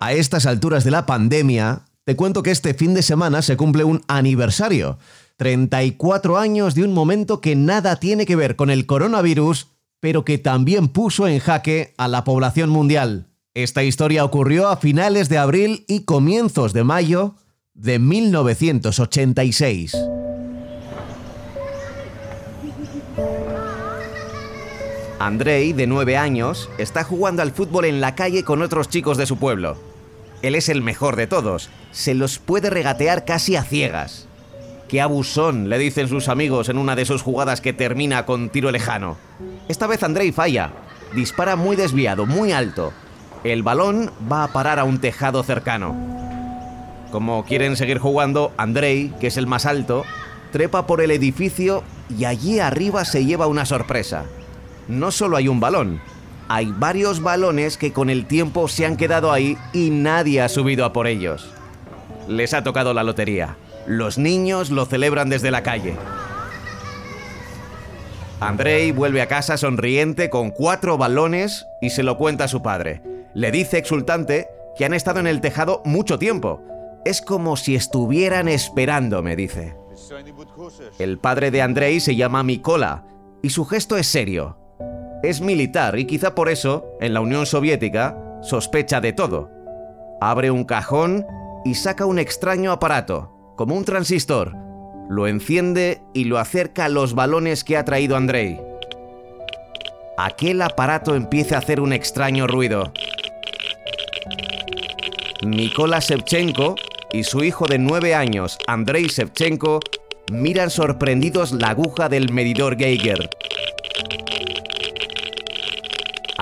A estas alturas de la pandemia, te cuento que este fin de semana se cumple un aniversario. 34 años de un momento que nada tiene que ver con el coronavirus, pero que también puso en jaque a la población mundial. Esta historia ocurrió a finales de abril y comienzos de mayo de 1986. Andrei, de 9 años, está jugando al fútbol en la calle con otros chicos de su pueblo. Él es el mejor de todos, se los puede regatear casi a ciegas. ¡Qué abusón! le dicen sus amigos en una de sus jugadas que termina con tiro lejano. Esta vez Andrei falla, dispara muy desviado, muy alto. El balón va a parar a un tejado cercano. Como quieren seguir jugando, Andrei, que es el más alto, trepa por el edificio y allí arriba se lleva una sorpresa no solo hay un balón, hay varios balones que con el tiempo se han quedado ahí y nadie ha subido a por ellos. Les ha tocado la lotería. Los niños lo celebran desde la calle. Andrei vuelve a casa sonriente con cuatro balones y se lo cuenta a su padre. Le dice exultante que han estado en el tejado mucho tiempo. Es como si estuvieran esperando, me dice. El padre de Andrei se llama Mikola y su gesto es serio. Es militar y quizá por eso, en la Unión Soviética, sospecha de todo. Abre un cajón y saca un extraño aparato, como un transistor. Lo enciende y lo acerca a los balones que ha traído Andrei. Aquel aparato empieza a hacer un extraño ruido. Mikola Shevchenko y su hijo de nueve años, Andrei Shevchenko, miran sorprendidos la aguja del medidor Geiger.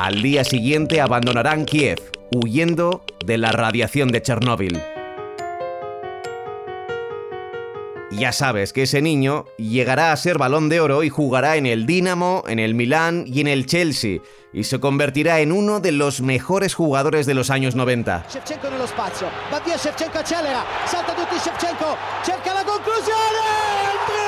Al día siguiente abandonarán Kiev, huyendo de la radiación de Chernóbil. Ya sabes que ese niño llegará a ser balón de oro y jugará en el Dinamo, en el Milán y en el Chelsea, y se convertirá en uno de los mejores jugadores de los años 90. Shevchenko spazio, va via Shevchenko accelera, salta Shevchenko, cerca la conclusione!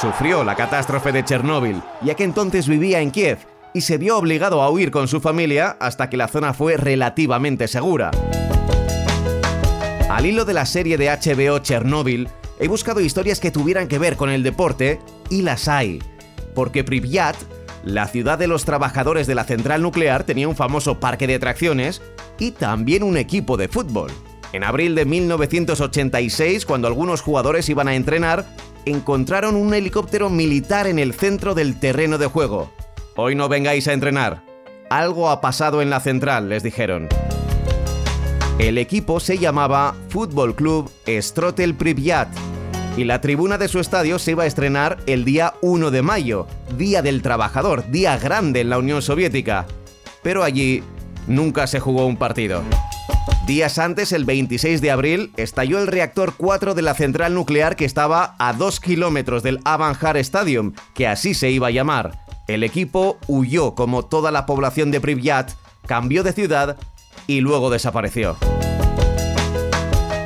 Sufrió la catástrofe de Chernóbil, ya que entonces vivía en Kiev y se vio obligado a huir con su familia hasta que la zona fue relativamente segura. Al hilo de la serie de HBO Chernóbil, he buscado historias que tuvieran que ver con el deporte y las hay, porque Pripyat, la ciudad de los trabajadores de la central nuclear, tenía un famoso parque de atracciones y también un equipo de fútbol. En abril de 1986, cuando algunos jugadores iban a entrenar, encontraron un helicóptero militar en el centro del terreno de juego. Hoy no vengáis a entrenar. Algo ha pasado en la central, les dijeron. El equipo se llamaba Fútbol Club Strotel Pripyat y la tribuna de su estadio se iba a estrenar el día 1 de mayo, Día del Trabajador, día grande en la Unión Soviética. Pero allí nunca se jugó un partido. Días antes, el 26 de abril, estalló el reactor 4 de la central nuclear que estaba a 2 kilómetros del Avanjar Stadium, que así se iba a llamar. El equipo huyó como toda la población de Pripyat, cambió de ciudad y luego desapareció.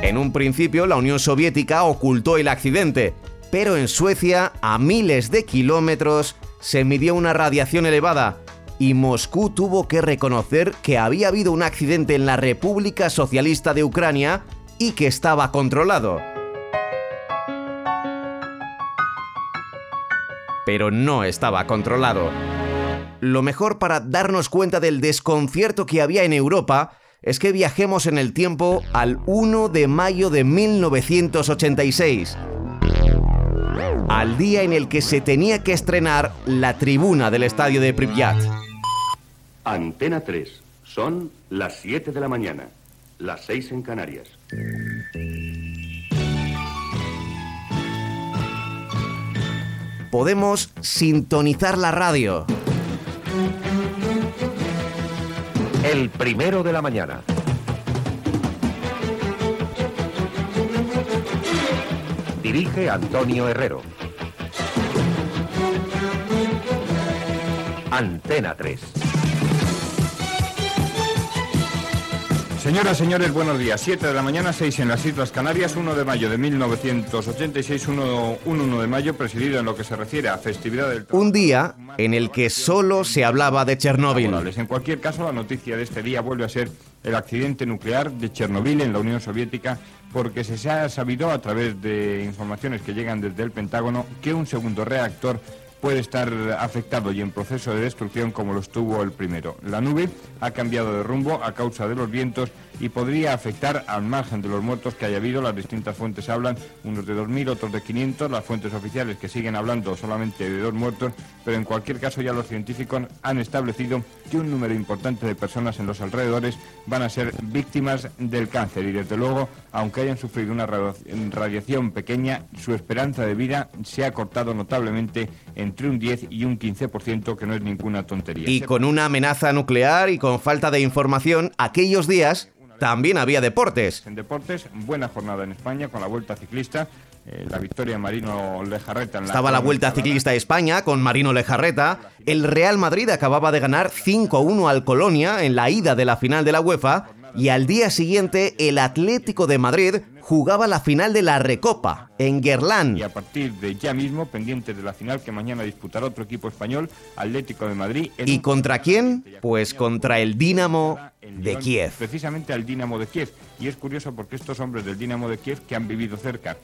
En un principio, la Unión Soviética ocultó el accidente, pero en Suecia, a miles de kilómetros, se midió una radiación elevada y Moscú tuvo que reconocer que había habido un accidente en la República Socialista de Ucrania y que estaba controlado. Pero no estaba controlado. Lo mejor para darnos cuenta del desconcierto que había en Europa es que viajemos en el tiempo al 1 de mayo de 1986, al día en el que se tenía que estrenar la tribuna del estadio de Pripyat. Antena 3. Son las 7 de la mañana, las 6 en Canarias. Podemos sintonizar la radio. El primero de la mañana. Dirige Antonio Herrero. Antena 3. Señoras, señores, buenos días. 7 de la mañana, 6 en las Islas Canarias, 1 de mayo de 1986, 1, 1 de mayo, presidido en lo que se refiere a festividad del... Un día en el que solo se hablaba de Chernóbil. En cualquier caso, la noticia de este día vuelve a ser el accidente nuclear de Chernóbil en la Unión Soviética, porque se ha sabido a través de informaciones que llegan desde el Pentágono que un segundo reactor puede estar afectado y en proceso de destrucción como lo estuvo el primero. La nube ha cambiado de rumbo a causa de los vientos y podría afectar al margen de los muertos que haya habido. Las distintas fuentes hablan, unos de 2.000, otros de 500. Las fuentes oficiales que siguen hablando solamente de dos muertos, pero en cualquier caso ya los científicos han establecido que un número importante de personas en los alrededores van a ser víctimas del cáncer y desde luego, aunque hayan sufrido una radiación pequeña, su esperanza de vida se ha cortado notablemente en entre un 10 y un 15%, que no es ninguna tontería. Y con una amenaza nuclear y con falta de información, aquellos días también había deportes. En deportes, buena jornada en España con la Vuelta Ciclista. Eh, la victoria Marino Lejarreta. En la Estaba la Vuelta Ciclista a España con Marino Lejarreta. El Real Madrid acababa de ganar 5-1 al Colonia en la ida de la final de la UEFA y al día siguiente el Atlético de Madrid jugaba la final de la Recopa en Guerlán. Y a partir de ya mismo, pendientes de la final que mañana disputará otro equipo español, Atlético de Madrid. ¿Y contra quién? Pues contra el Dinamo de Kiev. Precisamente al Dinamo de Kiev. Y es curioso porque estos hombres del Dinamo de Kiev que han vivido cerca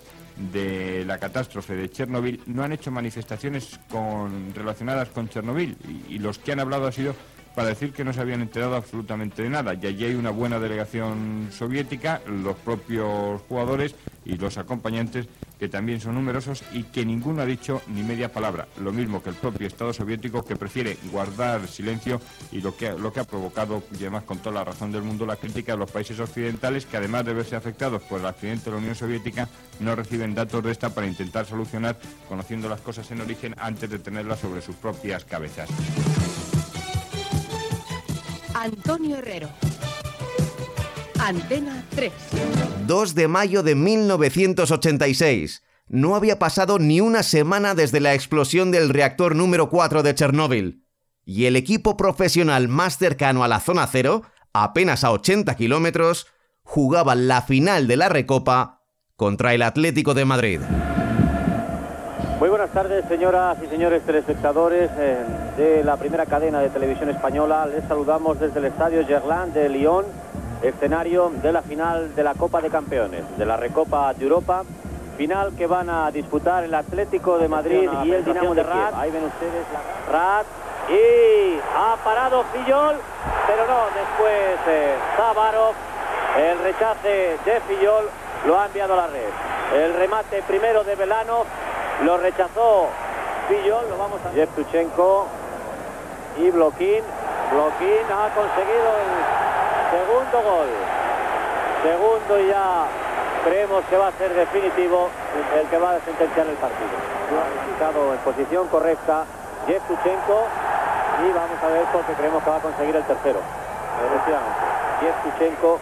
de la catástrofe de Chernobyl no han hecho manifestaciones con, relacionadas con Chernobyl y, y los que han hablado ha sido para decir que no se habían enterado absolutamente de nada. Y allí hay una buena delegación soviética, los propios jugadores y los acompañantes, que también son numerosos y que ninguno ha dicho ni media palabra. Lo mismo que el propio Estado soviético, que prefiere guardar silencio y lo que, lo que ha provocado, y además con toda la razón del mundo, la crítica de los países occidentales, que además de verse afectados por el accidente de la Unión Soviética, no reciben datos de esta para intentar solucionar, conociendo las cosas en origen antes de tenerlas sobre sus propias cabezas. Antonio Herrero. Antena 3. 2 de mayo de 1986. No había pasado ni una semana desde la explosión del reactor número 4 de Chernóbil. Y el equipo profesional más cercano a la zona cero, apenas a 80 kilómetros, jugaba la final de la Recopa contra el Atlético de Madrid. Muy buenas tardes, señoras y señores telespectadores eh, de la primera cadena de televisión española. Les saludamos desde el Estadio Gerland de Lyon, escenario de la final de la Copa de Campeones, de la Recopa de Europa. Final que van a disputar el Atlético de Madrid y el Dinamo de Rat. Ahí ven ustedes la Rat. Y ha parado Fillol, pero no, después eh, Zavarov, el rechace de Fillol lo ha enviado a la red. El remate primero de Velano lo rechazó Fillol, lo vamos a... Yevtuchenko y Bloquín. Bloquín ha conseguido el segundo gol. Segundo y ya creemos que va a ser definitivo el que va a sentenciar el partido. Ha en posición correcta Yevtuchenko y vamos a ver porque creemos que va a conseguir el tercero. Efectivamente, Yevtuchenko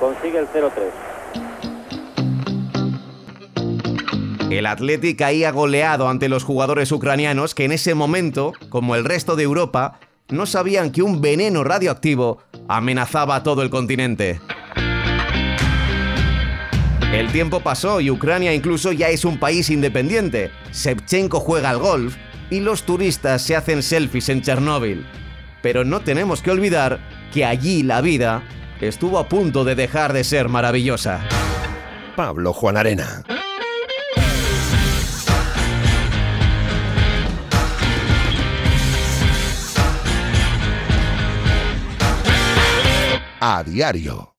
consigue el 0-3. El Atleti caía goleado ante los jugadores ucranianos que en ese momento, como el resto de Europa, no sabían que un veneno radioactivo amenazaba a todo el continente. El tiempo pasó y Ucrania incluso ya es un país independiente. Shevchenko juega al golf y los turistas se hacen selfies en Chernóbil. Pero no tenemos que olvidar que allí la vida estuvo a punto de dejar de ser maravillosa. Pablo Juan Arena. A diario.